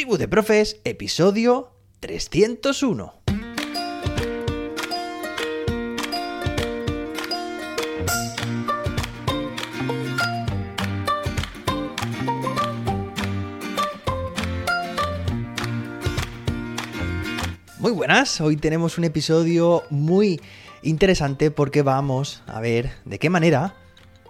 Tribu de Profes, episodio 301. Muy buenas, hoy tenemos un episodio muy interesante porque vamos a ver de qué manera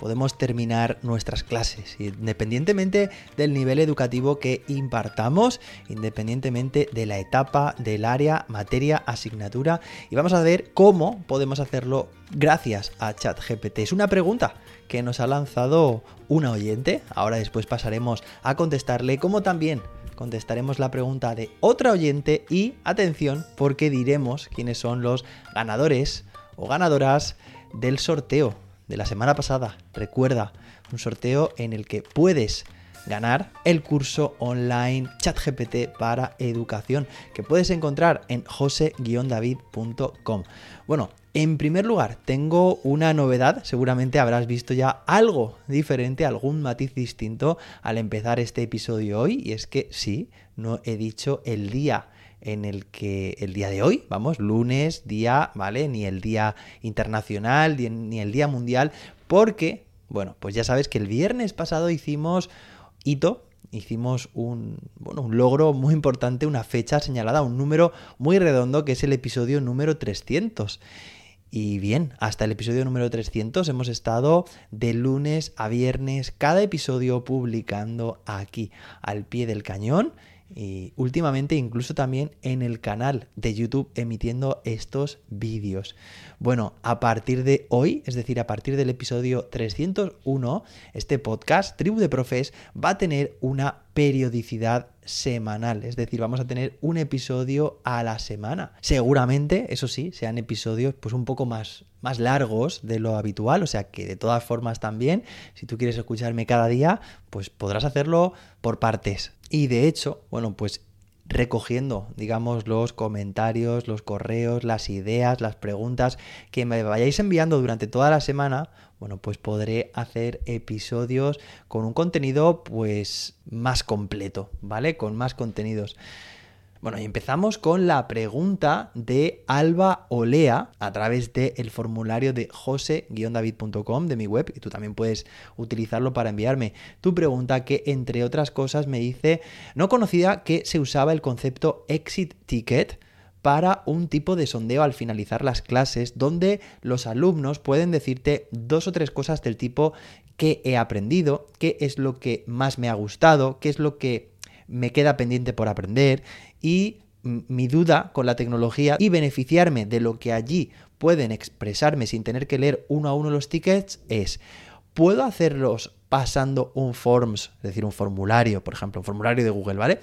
podemos terminar nuestras clases, independientemente del nivel educativo que impartamos, independientemente de la etapa, del área, materia, asignatura, y vamos a ver cómo podemos hacerlo gracias a ChatGPT. Es una pregunta que nos ha lanzado una oyente, ahora después pasaremos a contestarle, como también contestaremos la pregunta de otra oyente. Y atención porque diremos quiénes son los ganadores o ganadoras del sorteo de la semana pasada. Recuerda, un sorteo en el que puedes ganar el curso online ChatGPT para educación que puedes encontrar en jose-david.com. Bueno, en primer lugar, tengo una novedad, seguramente habrás visto ya algo diferente, algún matiz distinto al empezar este episodio hoy, y es que sí, no he dicho el día en el que el día de hoy, vamos, lunes, día, ¿vale? Ni el día internacional, ni el día mundial, porque, bueno, pues ya sabes que el viernes pasado hicimos hito, hicimos un, bueno, un logro muy importante, una fecha señalada, un número muy redondo, que es el episodio número 300. Y bien, hasta el episodio número 300 hemos estado de lunes a viernes, cada episodio publicando aquí, al pie del cañón y últimamente incluso también en el canal de YouTube emitiendo estos vídeos. Bueno, a partir de hoy, es decir, a partir del episodio 301, este podcast, Tribu de Profes, va a tener una periodicidad semanal, es decir, vamos a tener un episodio a la semana. Seguramente, eso sí, sean episodios pues un poco más, más largos de lo habitual, o sea que de todas formas también, si tú quieres escucharme cada día, pues podrás hacerlo por partes. Y de hecho, bueno, pues recogiendo, digamos, los comentarios, los correos, las ideas, las preguntas que me vayáis enviando durante toda la semana, bueno, pues podré hacer episodios con un contenido pues más completo, ¿vale? Con más contenidos. Bueno, y empezamos con la pregunta de Alba Olea a través del formulario de jose-david.com de mi web y tú también puedes utilizarlo para enviarme tu pregunta que entre otras cosas me dice, no conocía que se usaba el concepto exit ticket para un tipo de sondeo al finalizar las clases donde los alumnos pueden decirte dos o tres cosas del tipo qué he aprendido, qué es lo que más me ha gustado, qué es lo que me queda pendiente por aprender y mi duda con la tecnología y beneficiarme de lo que allí pueden expresarme sin tener que leer uno a uno los tickets es, ¿puedo hacerlos pasando un forms, es decir, un formulario, por ejemplo, un formulario de Google, ¿vale?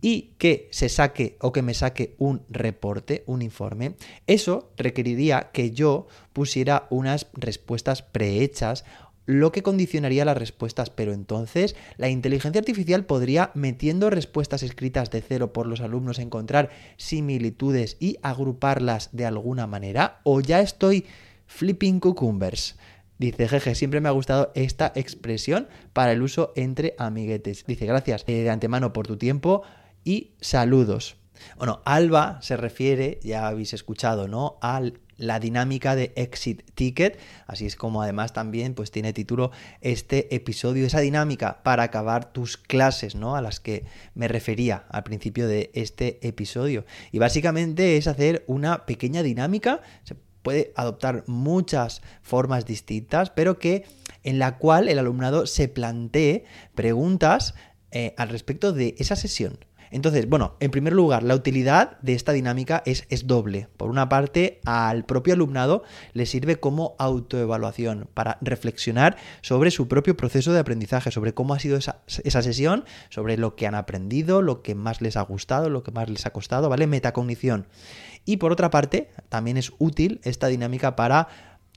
y que se saque o que me saque un reporte, un informe, eso requeriría que yo pusiera unas respuestas prehechas lo que condicionaría las respuestas, pero entonces la inteligencia artificial podría, metiendo respuestas escritas de cero por los alumnos, encontrar similitudes y agruparlas de alguna manera, o ya estoy flipping cucumbers. Dice, jeje, siempre me ha gustado esta expresión para el uso entre amiguetes. Dice, gracias eh, de antemano por tu tiempo y saludos. Bueno, Alba se refiere, ya habéis escuchado, ¿no? Al la dinámica de Exit Ticket, así es como además también pues tiene título este episodio, esa dinámica para acabar tus clases, ¿no? A las que me refería al principio de este episodio. Y básicamente es hacer una pequeña dinámica, se puede adoptar muchas formas distintas, pero que en la cual el alumnado se plantee preguntas eh, al respecto de esa sesión. Entonces, bueno, en primer lugar, la utilidad de esta dinámica es, doble. Por una parte, al propio alumnado le sirve como autoevaluación para reflexionar sobre su propio proceso de aprendizaje, sobre cómo ha sido esa, esa, sesión, sobre lo que han aprendido, lo que más les ha gustado, lo que más les ha costado, ¿vale? Metacognición. Y por otra parte, también es útil esta dinámica para,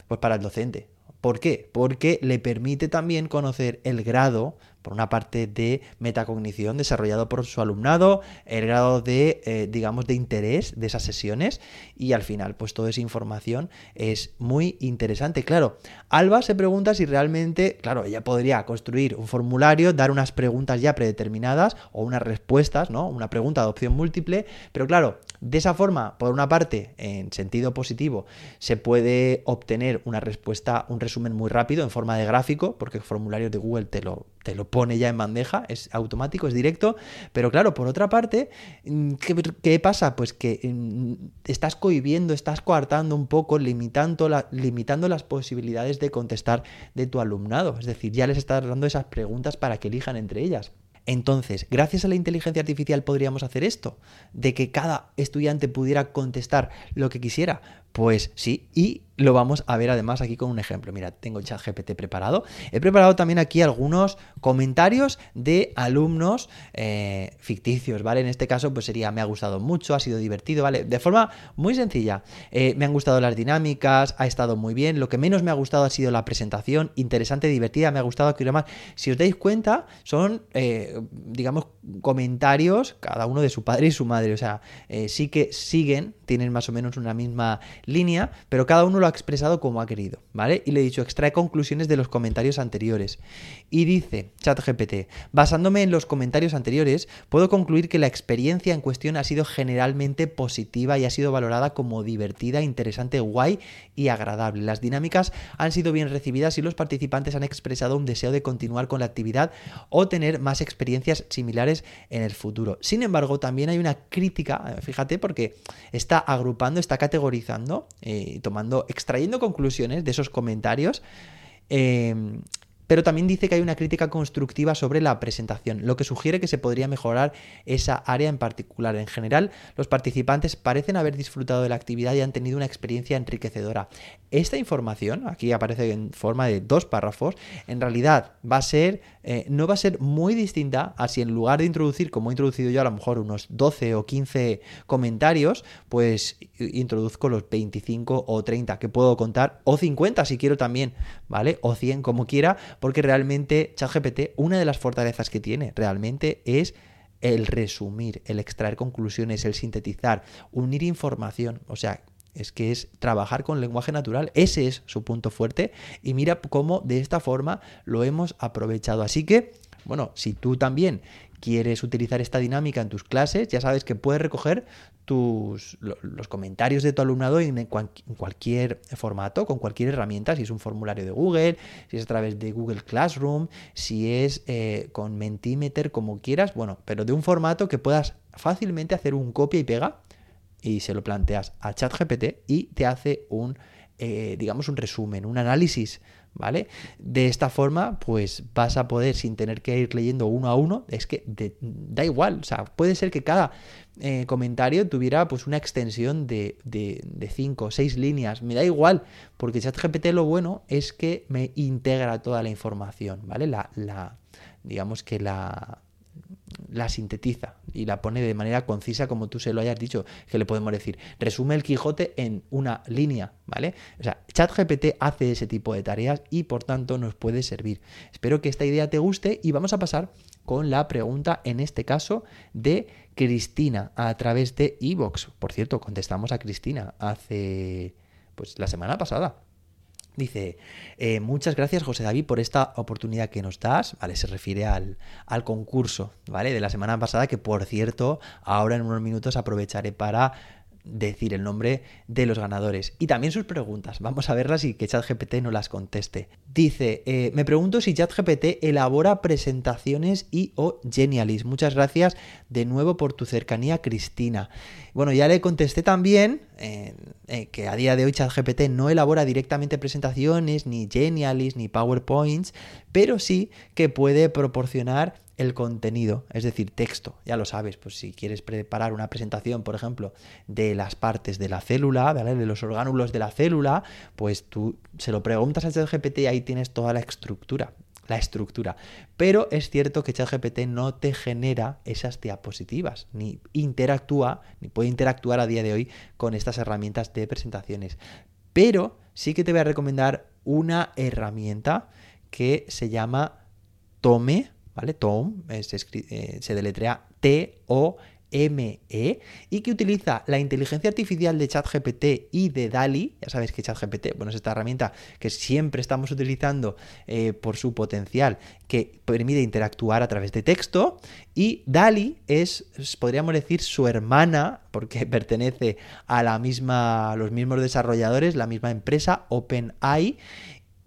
pues para el docente. ¿Por qué? Porque le permite también conocer el grado por una parte de metacognición desarrollado por su alumnado, el grado de, eh, digamos, de interés de esas sesiones y al final, pues toda esa información es muy interesante. Claro, Alba se pregunta si realmente, claro, ella podría construir un formulario, dar unas preguntas ya predeterminadas o unas respuestas, ¿no? Una pregunta de opción múltiple, pero claro, de esa forma, por una parte, en sentido positivo, se puede obtener una respuesta, un resumen muy rápido en forma de gráfico, porque el formulario de Google te lo, te lo pone ya en bandeja, es automático, es directo, pero claro, por otra parte, mm, ¿qué, pasa? Pues que mm, estás cohibiendo, estás coartando un poco, limitando, la, limitando las posibilidades de contestar de tu alumnado, es decir, ya les estás dando esas preguntas para que elijan entre ellas. Entonces, gracias a la inteligencia artificial podríamos hacer esto, de que cada estudiante pudiera contestar lo que quisiera. Pues sí, y lo vamos a ver además aquí con un ejemplo. Mira, tengo el chat GPT preparado. He preparado también aquí algunos comentarios de alumnos eh, ficticios, ¿vale? En este caso, pues sería, me ha gustado mucho, ha sido divertido, ¿vale? De forma muy sencilla. Eh, me han gustado las dinámicas, ha estado muy bien. Lo que menos me ha gustado ha sido la presentación, interesante, divertida, me ha gustado, quiero más. Si os dais cuenta, son, eh, digamos, comentarios, cada uno de su padre y su madre. O sea, sí que siguen, tienen más o menos una misma línea, pero cada uno lo ha expresado como ha querido, ¿vale? Y le he dicho, extrae conclusiones de los comentarios anteriores. Y dice, ChatGPT, basándome en los comentarios anteriores, puedo concluir que la experiencia en cuestión ha sido generalmente positiva y ha sido valorada como divertida, interesante, guay y agradable. Las dinámicas han sido bien recibidas y los participantes han expresado un deseo de continuar con la actividad o tener más experiencias similares en el futuro. Sin embargo, también hay una crítica, fíjate, porque está agrupando, está categorizando, eh, tomando, extrayendo conclusiones de esos comentarios. Eh, pero también dice que hay una crítica constructiva sobre la presentación, lo que sugiere que se podría mejorar esa área en particular. En general, los participantes parecen haber disfrutado de la actividad y han tenido una experiencia enriquecedora. Esta información, aquí aparece en forma de dos párrafos, en realidad va a ser, eh, no va a ser muy distinta a si en lugar de introducir, como he introducido yo a lo mejor unos 12 o 15 comentarios, pues introduzco los 25 o 30 que puedo contar, o 50 si quiero también, ¿vale? O 100 como quiera, porque realmente ChatGPT, una de las fortalezas que tiene realmente es el resumir, el extraer conclusiones, el sintetizar, unir información, o sea, es que es trabajar con lenguaje natural, ese es su punto fuerte y mira cómo de esta forma lo hemos aprovechado. Así que, bueno, si tú también quieres utilizar esta dinámica en tus clases, ya sabes que puedes recoger tus, los comentarios de tu alumnado en, cualquier formato, con cualquier herramienta, si es un formulario de Google, si es a través de Google Classroom, si es eh, con Mentimeter, como quieras, bueno, pero de un formato que puedas fácilmente hacer un copia y pega y se lo planteas a ChatGPT y te hace un, eh, digamos, un resumen, un análisis ¿vale? De esta forma, pues vas a poder, sin tener que ir leyendo uno a uno, es que da igual, o sea, puede ser que cada eh, comentario tuviera pues una extensión de, de, cinco o seis líneas, me da igual, porque ChatGPT lo bueno es que me integra toda la información, ¿vale? La, la digamos que la la sintetiza y la pone de manera concisa como tú se lo hayas dicho, que le podemos decir, resume el Quijote en una línea, ¿vale? O sea, ChatGPT hace ese tipo de tareas y por tanto nos puede servir. Espero que esta idea te guste y vamos a pasar con la pregunta, en este caso, de Cristina a través de Evox. Por cierto, contestamos a Cristina hace, pues, la semana pasada. Dice, eh, muchas gracias José David por esta oportunidad que nos das, ¿vale? Se refiere al, al, concurso, ¿vale? De la semana pasada, que por cierto, ahora en unos minutos aprovecharé para decir el nombre de los ganadores y también sus preguntas. Vamos a verlas y que ChatGPT no las conteste. Dice, eh, me pregunto si ChatGPT elabora presentaciones y o Genialis. Muchas gracias de nuevo por tu cercanía, Cristina. Bueno, ya le contesté también eh, que a día de hoy ChatGPT no elabora directamente presentaciones, ni Genialis, ni PowerPoints, pero sí que puede proporcionar el contenido, es decir, texto. Ya lo sabes, pues si quieres preparar una presentación, por ejemplo, de las partes de la célula, de los orgánulos de la célula, pues tú se lo preguntas al ChatGPT y ahí tienes toda la estructura, la estructura. Pero es cierto que ChatGPT no te genera esas diapositivas, ni interactúa, ni puede interactuar a día de hoy con estas herramientas de presentaciones. Pero sí que te voy a recomendar una herramienta que se llama Tome ¿vale? Tome eh, se deletrea T-O ME y que utiliza la inteligencia artificial de ChatGPT y de DALI. Ya sabéis que ChatGPT, bueno, es esta herramienta que siempre estamos utilizando eh, por su potencial, que permite interactuar a través de texto. Y DALI es, podríamos decir, su hermana, porque pertenece a la misma, a los mismos desarrolladores, la misma empresa, OpenAI,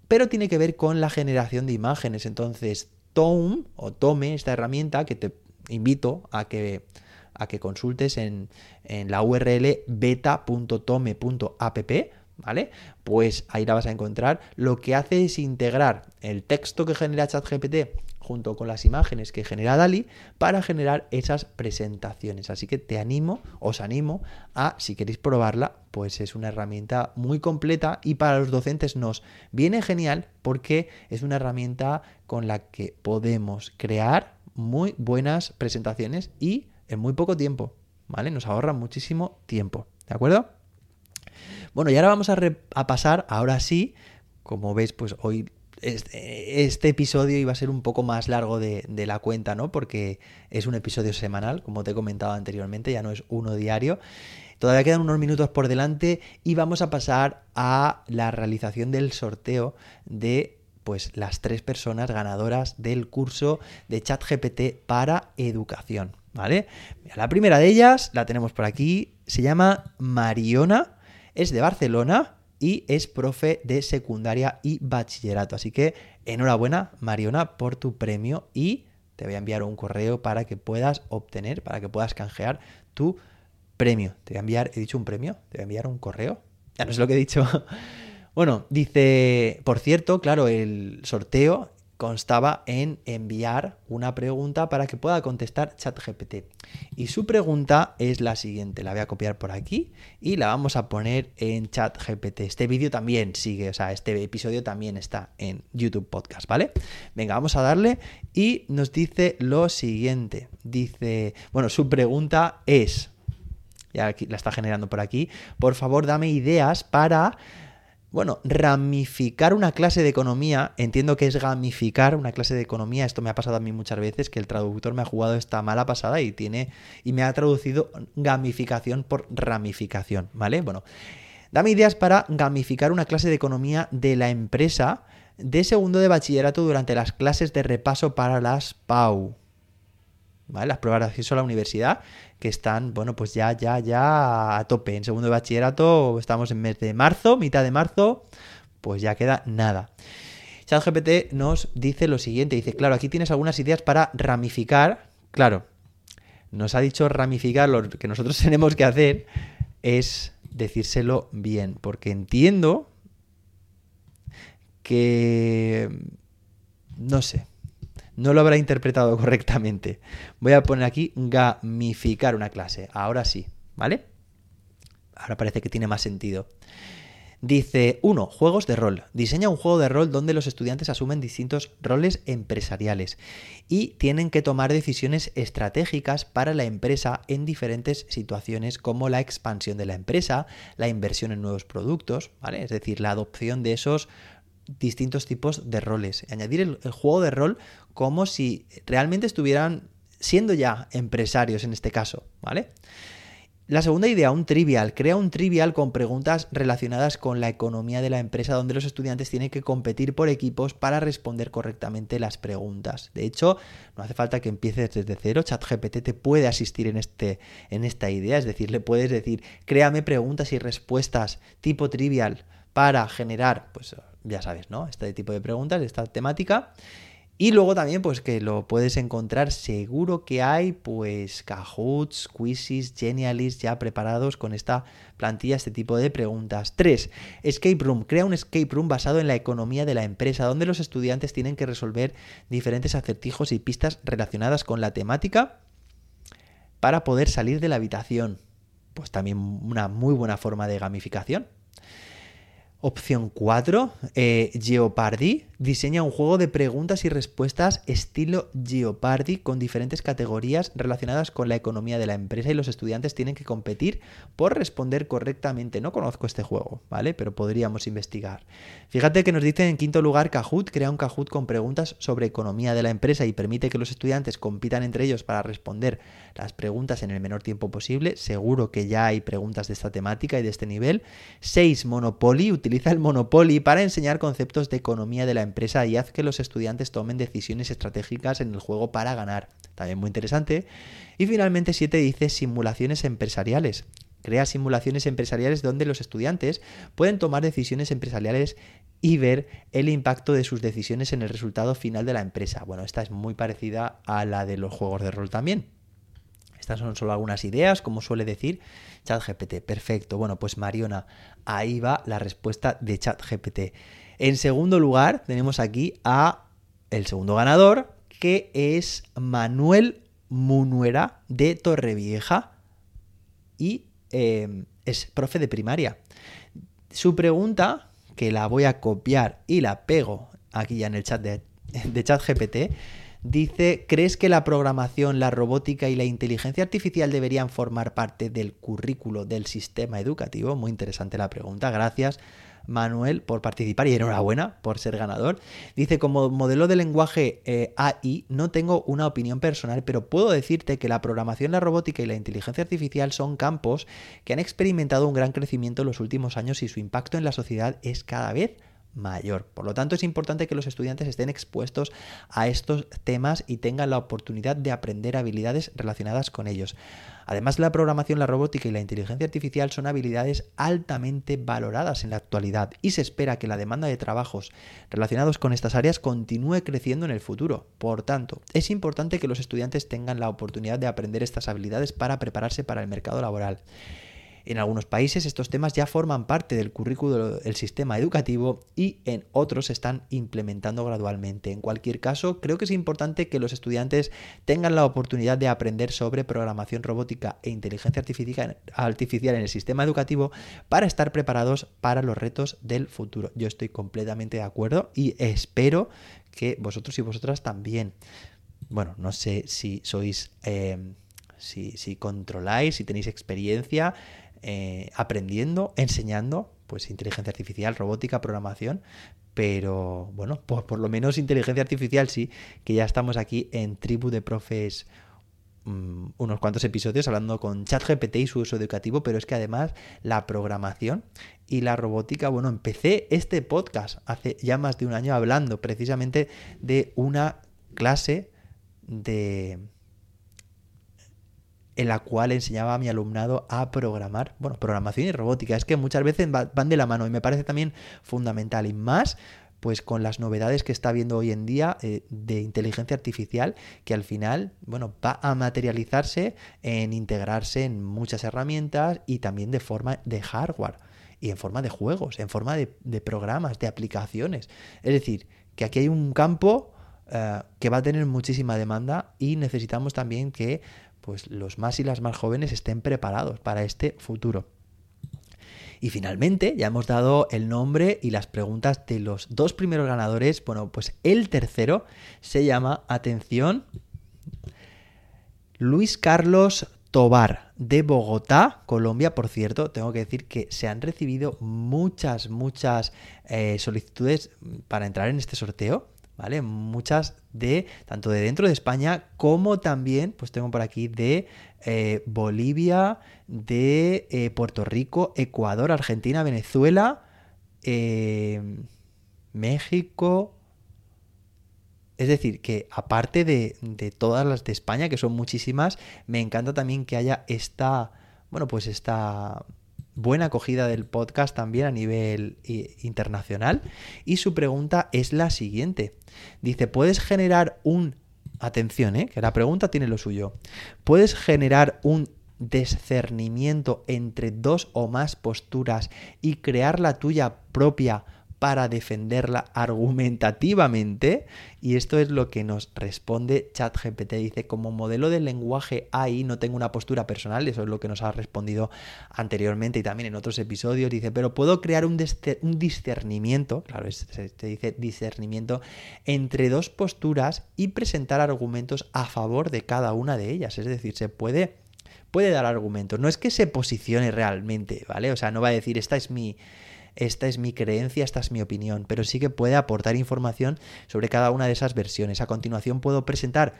pero tiene que ver con la generación de imágenes. Entonces, Tome o Tome, esta herramienta que te invito a que a que consultes en, la URL beta.tome.app, ¿vale? Pues ahí la vas a encontrar. Lo que hace es integrar el texto que genera ChatGPT junto con las imágenes que genera DALI para generar esas presentaciones. Así que te animo, os animo a, si queréis probarla, pues es una herramienta muy completa y para los docentes nos viene genial porque es una herramienta con la que podemos crear muy buenas presentaciones y en muy poco tiempo, ¿vale? Nos ahorra muchísimo tiempo, ¿de acuerdo? Bueno, y ahora vamos a, pasar, ahora sí, como veis, pues hoy este, este, episodio iba a ser un poco más largo de, de, la cuenta, ¿no? Porque es un episodio semanal, como te he comentado anteriormente, ya no es uno diario. Todavía quedan unos minutos por delante y vamos a pasar a la realización del sorteo de pues las tres personas ganadoras del curso de ChatGPT para educación. ¿vale? La primera de ellas la tenemos por aquí, se llama Mariona, es de Barcelona y es profe de secundaria y bachillerato. Así que enhorabuena, Mariona, por tu premio y te voy a enviar un correo para que puedas obtener, para que puedas canjear tu premio. Te voy a enviar, he dicho un premio, te voy a enviar un correo. Ya no sé lo que he dicho. Bueno, dice, por cierto, claro, el sorteo constaba en enviar una pregunta para que pueda contestar ChatGPT. Y su pregunta es la siguiente, la voy a copiar por aquí y la vamos a poner en ChatGPT. Este vídeo también sigue, o sea, este episodio también está en YouTube Podcast, ¿vale? Venga, vamos a darle y nos dice lo siguiente. Dice, bueno, su pregunta es, ya aquí, la está generando por aquí, por favor dame ideas para bueno, ramificar una clase de economía, entiendo que es gamificar una clase de economía, esto me ha pasado a mí muchas veces, que el traductor me ha jugado esta mala pasada y tiene y me ha traducido gamificación por ramificación, ¿vale? Bueno, dame ideas para gamificar una clase de economía de la empresa de segundo de bachillerato durante las clases de repaso para las PAU. Las pruebas de acceso a la universidad que están, bueno, pues ya, ya, ya a tope. En segundo de bachillerato estamos en mes de marzo, mitad de marzo, pues ya queda nada. ChatGPT nos dice lo siguiente, dice, claro, aquí tienes algunas ideas para ramificar, claro, nos ha dicho ramificar, lo que nosotros tenemos que hacer es decírselo bien, porque entiendo que, no sé, no lo habrá interpretado correctamente. Voy a poner aquí gamificar una clase. Ahora sí, ¿vale? Ahora parece que tiene más sentido. Dice 1. Juegos de rol. Diseña un juego de rol donde los estudiantes asumen distintos roles empresariales y tienen que tomar decisiones estratégicas para la empresa en diferentes situaciones como la expansión de la empresa, la inversión en nuevos productos, ¿vale? Es decir, la adopción de esos distintos tipos de roles. Añadir el, juego de rol como si realmente estuvieran siendo ya empresarios en este caso, ¿vale? La segunda idea, un trivial. Crea un trivial con preguntas relacionadas con la economía de la empresa donde los estudiantes tienen que competir por equipos para responder correctamente las preguntas. De hecho, no hace falta que empieces desde cero. ChatGPT te puede asistir en, este, en esta idea. Es decir, le puedes decir, créame preguntas y respuestas tipo trivial para generar, pues ya sabes, ¿no? Este tipo de preguntas, esta temática. Y luego también, pues que lo puedes encontrar, seguro que hay, pues, Kahoots, Quizzes, Genialist ya preparados con esta plantilla, este tipo de preguntas. 3. Escape Room. Crea un escape room basado en la economía de la empresa, donde los estudiantes tienen que resolver diferentes acertijos y pistas relacionadas con la temática para poder salir de la habitación. Pues también una muy buena forma de gamificación. Opción 4, eh, Jeopardy. Diseña un juego de preguntas y respuestas estilo Jeopardy con diferentes categorías relacionadas con la economía de la empresa y los estudiantes tienen que competir por responder correctamente. No conozco este juego, ¿vale? Pero podríamos investigar. Fíjate que nos dice en quinto lugar Kahoot crea un Kahoot con preguntas sobre economía de la empresa y permite que los estudiantes compitan entre ellos para responder las preguntas en el menor tiempo posible. Seguro que ya hay preguntas de esta temática y de este nivel. 6. Monopoly el Monopoly para enseñar conceptos de economía de la empresa y haz que los estudiantes tomen decisiones estratégicas en el juego para ganar. También muy interesante. Y finalmente 7 dice simulaciones empresariales. Crea simulaciones empresariales donde los estudiantes pueden tomar decisiones empresariales y ver el impacto de sus decisiones en el resultado final de la empresa. Bueno, esta es muy parecida a la de los juegos de rol también. Estas son solo algunas ideas, como suele decir ChatGPT. Perfecto. Bueno, pues Mariona, ahí va la respuesta de ChatGPT. En segundo lugar, tenemos aquí a el segundo ganador, que es Manuel Munuera de Torrevieja y eh, es profe de primaria. Su pregunta, que la voy a copiar y la pego aquí ya en el chat de, de ChatGPT, Dice, ¿crees que la programación, la robótica y la inteligencia artificial deberían formar parte del currículo del sistema educativo? Muy interesante la pregunta, gracias. Manuel por participar y enhorabuena por ser ganador. Dice, como modelo de lenguaje eh, AI no tengo una opinión personal, pero puedo decirte que la programación, la robótica y la inteligencia artificial son campos que han experimentado un gran crecimiento en los últimos años y su impacto en la sociedad es cada vez mayor. Por lo tanto, es importante que los estudiantes estén expuestos a estos temas y tengan la oportunidad de aprender habilidades relacionadas con ellos. Además, la programación, la robótica y la inteligencia artificial son habilidades altamente valoradas en la actualidad y se espera que la demanda de trabajos relacionados con estas áreas continúe creciendo en el futuro. Por tanto, es importante que los estudiantes tengan la oportunidad de aprender estas habilidades para prepararse para el mercado laboral. En algunos países estos temas ya forman parte del currículo del sistema educativo y en otros se están implementando gradualmente. En cualquier caso, creo que es importante que los estudiantes tengan la oportunidad de aprender sobre programación robótica e inteligencia artificial en el sistema educativo para estar preparados para los retos del futuro. Yo estoy completamente de acuerdo y espero que vosotros y vosotras también. Bueno, no sé si sois... Eh, si, si, controláis, si tenéis experiencia eh, aprendiendo, enseñando, pues inteligencia artificial, robótica, programación, pero bueno, por, por, lo menos inteligencia artificial sí, que ya estamos aquí en Tribu de Profes mm, unos cuantos episodios hablando con ChatGPT y su uso educativo, pero es que además la programación y la robótica, bueno, empecé este podcast hace ya más de un año hablando precisamente de una clase de en la cual enseñaba a mi alumnado a programar, bueno, programación y robótica. Es que muchas veces van de la mano y me parece también fundamental y más pues con las novedades que está viendo hoy en día eh, de inteligencia artificial, que al final, bueno, va a materializarse en integrarse en muchas herramientas y también de forma de hardware y en forma de juegos, en forma de, programas, de aplicaciones. Es decir, que aquí hay un campo eh, que va a tener muchísima demanda y necesitamos también que pues los más y las más jóvenes estén preparados para este futuro. Y finalmente, ya hemos dado el nombre y las preguntas de los dos primeros ganadores. Bueno, pues el tercero se llama, atención, Luis Carlos Tobar de Bogotá, Colombia. Por cierto, tengo que decir que se han recibido muchas, muchas eh, solicitudes para entrar en este sorteo. ¿Vale? Muchas de, tanto de dentro de España como también, pues tengo por aquí de eh, Bolivia, de eh, Puerto Rico, Ecuador, Argentina, Venezuela, eh, México. Es decir, que aparte de, de todas las de España, que son muchísimas, me encanta también que haya esta, bueno, pues esta buena acogida del podcast también a nivel eh, internacional. Y su pregunta es la siguiente. Dice, ¿puedes generar un... Atención, ¿eh? que la pregunta tiene lo suyo. ¿Puedes generar un discernimiento entre dos o más posturas y crear la tuya propia para defenderla argumentativamente? Y esto es lo que nos responde ChatGPT. Dice, como modelo de lenguaje AI no tengo una postura personal, eso es lo que nos ha respondido anteriormente y también en otros episodios. Dice, pero puedo crear un, discernimiento, claro, se dice discernimiento, entre dos posturas y presentar argumentos a favor de cada una de ellas. Es decir, se puede puede dar argumentos. No es que se posicione realmente, ¿vale? O sea, no va a decir, esta es mi, esta es mi creencia, esta es mi opinión, pero sí que puede aportar información sobre cada una de esas versiones. A continuación puedo presentar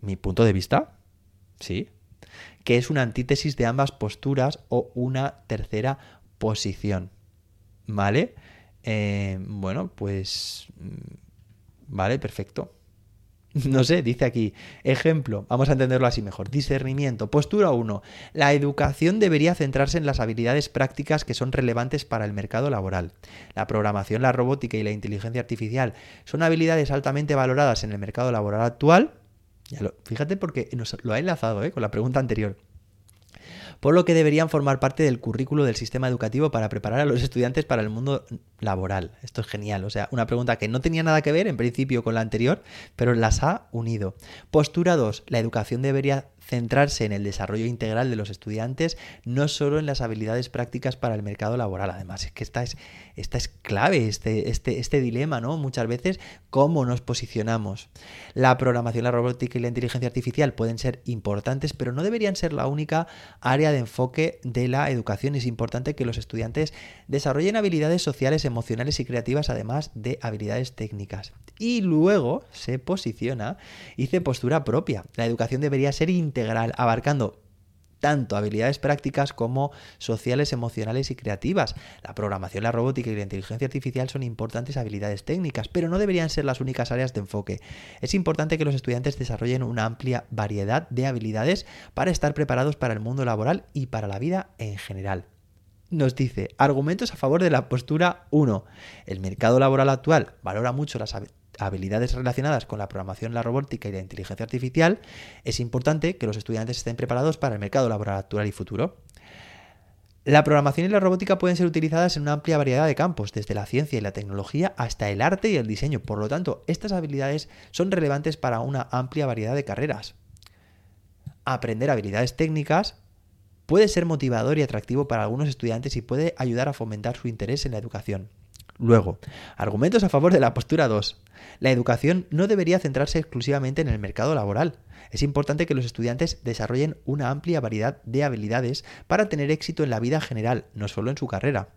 mi punto de vista, ¿sí? Que es una antítesis de ambas posturas o una tercera posición, ¿vale? Eh, bueno, pues... Mm, vale, perfecto. No sé, dice aquí, ejemplo, vamos a entenderlo así mejor, discernimiento, postura 1, la educación debería centrarse en las habilidades prácticas que son relevantes para el mercado laboral. La programación, la robótica y la inteligencia artificial son habilidades altamente valoradas en el mercado laboral actual. fíjate porque nos lo ha enlazado ¿eh? con la pregunta anterior por lo que deberían formar parte del currículo del sistema educativo para preparar a los estudiantes para el mundo laboral. Esto es genial, o sea, una pregunta que no tenía nada que ver en principio con la anterior, pero las ha unido. Postura 2. La educación debería centrarse en el desarrollo integral de los estudiantes, no solo en las habilidades prácticas para el mercado laboral. Además, es que esta es, esta es clave, este, este, este dilema, ¿no? Muchas veces, cómo nos posicionamos. La programación, la robótica y la inteligencia artificial pueden ser importantes, pero no deberían ser la única área de enfoque de la educación. Es importante que los estudiantes desarrollen habilidades sociales, emocionales y creativas, además de habilidades técnicas. Y luego se posiciona, dice postura propia. La educación debería ser integral, abarcando tanto habilidades prácticas como sociales, emocionales y creativas. La programación, la robótica y la inteligencia artificial son importantes habilidades técnicas, pero no deberían ser las únicas áreas de enfoque. Es importante que los estudiantes desarrollen una amplia variedad de habilidades para estar preparados para el mundo laboral y para la vida en general nos dice argumentos a favor de la postura 1. El mercado laboral actual valora mucho las habilidades relacionadas con la programación, la robótica y la inteligencia artificial, es importante que los estudiantes estén preparados para el mercado laboral actual y futuro. La programación y la robótica pueden ser utilizadas en una amplia variedad de campos, desde la ciencia y la tecnología hasta el arte y el diseño. Por lo tanto, estas habilidades son relevantes para una amplia variedad de carreras. Aprender habilidades técnicas puede ser motivador y atractivo para algunos estudiantes y puede ayudar a fomentar su interés en la educación. Luego, argumentos a favor de la postura 2. La educación no debería centrarse exclusivamente en el mercado laboral. Es importante que los estudiantes desarrollen una amplia variedad de habilidades para tener éxito en la vida general, no solo en su carrera.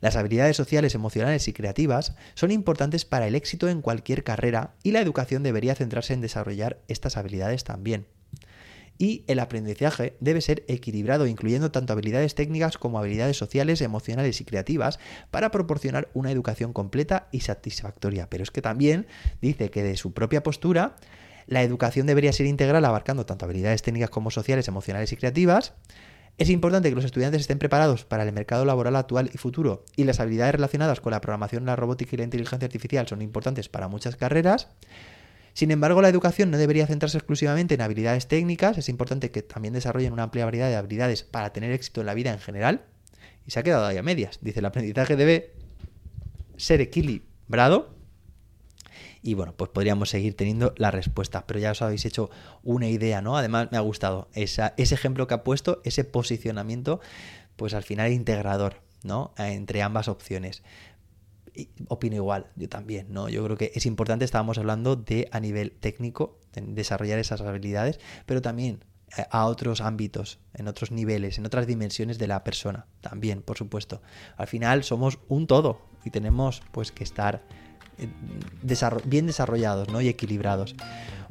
Las habilidades sociales, emocionales y creativas son importantes para el éxito en cualquier carrera y la educación debería centrarse en desarrollar estas habilidades también y el aprendizaje debe ser equilibrado, incluyendo tanto habilidades técnicas como habilidades sociales, emocionales y creativas, para proporcionar una educación completa y satisfactoria. Pero es que también dice que de su propia postura, la educación debería ser integral, abarcando tanto habilidades técnicas como sociales, emocionales y creativas. Es importante que los estudiantes estén preparados para el mercado laboral actual y futuro, y las habilidades relacionadas con la programación, la robótica y la inteligencia artificial son importantes para muchas carreras. Sin embargo, la educación no debería centrarse exclusivamente en habilidades técnicas, es importante que también desarrollen una amplia variedad de habilidades para tener éxito en la vida en general. Y se ha quedado ahí a medias. Dice, el aprendizaje debe ser equilibrado. Y bueno, pues podríamos seguir teniendo la respuesta, pero ya os habéis hecho una idea, ¿no? Además, me ha gustado ese ejemplo que ha puesto, ese posicionamiento, pues al final integrador, ¿no? Entre ambas opciones opino igual, yo también, ¿no? Yo creo que es importante, estábamos hablando de a nivel técnico, desarrollar esas habilidades, pero también eh, a otros ámbitos, en otros niveles, en otras dimensiones de la persona, también, por supuesto. Al final somos un todo y tenemos pues que estar eh, bien desarrollados, ¿no? Y equilibrados.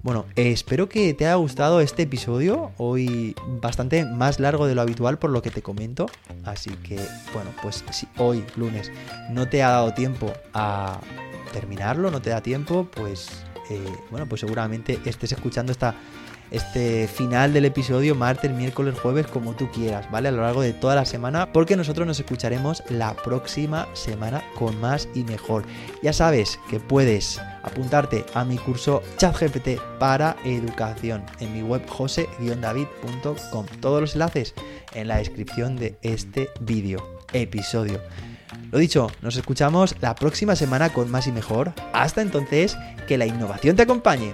Bueno, espero que te haya gustado este episodio, hoy bastante más largo de lo habitual por lo que te comento, así que bueno, pues si hoy lunes no te ha dado tiempo a terminarlo, no te da tiempo, pues eh, bueno, pues seguramente estés escuchando esta este final del episodio martes, miércoles, jueves, como tú quieras, ¿vale? A lo largo de toda la semana, porque nosotros nos escucharemos la próxima semana con más y mejor. Ya sabes que puedes apuntarte a mi curso ChatGPT para educación en mi web jose-david.com. Todos los enlaces en la descripción de este vídeo, episodio. Lo dicho, nos escuchamos la próxima semana con más y mejor. Hasta entonces, que la innovación te acompañe.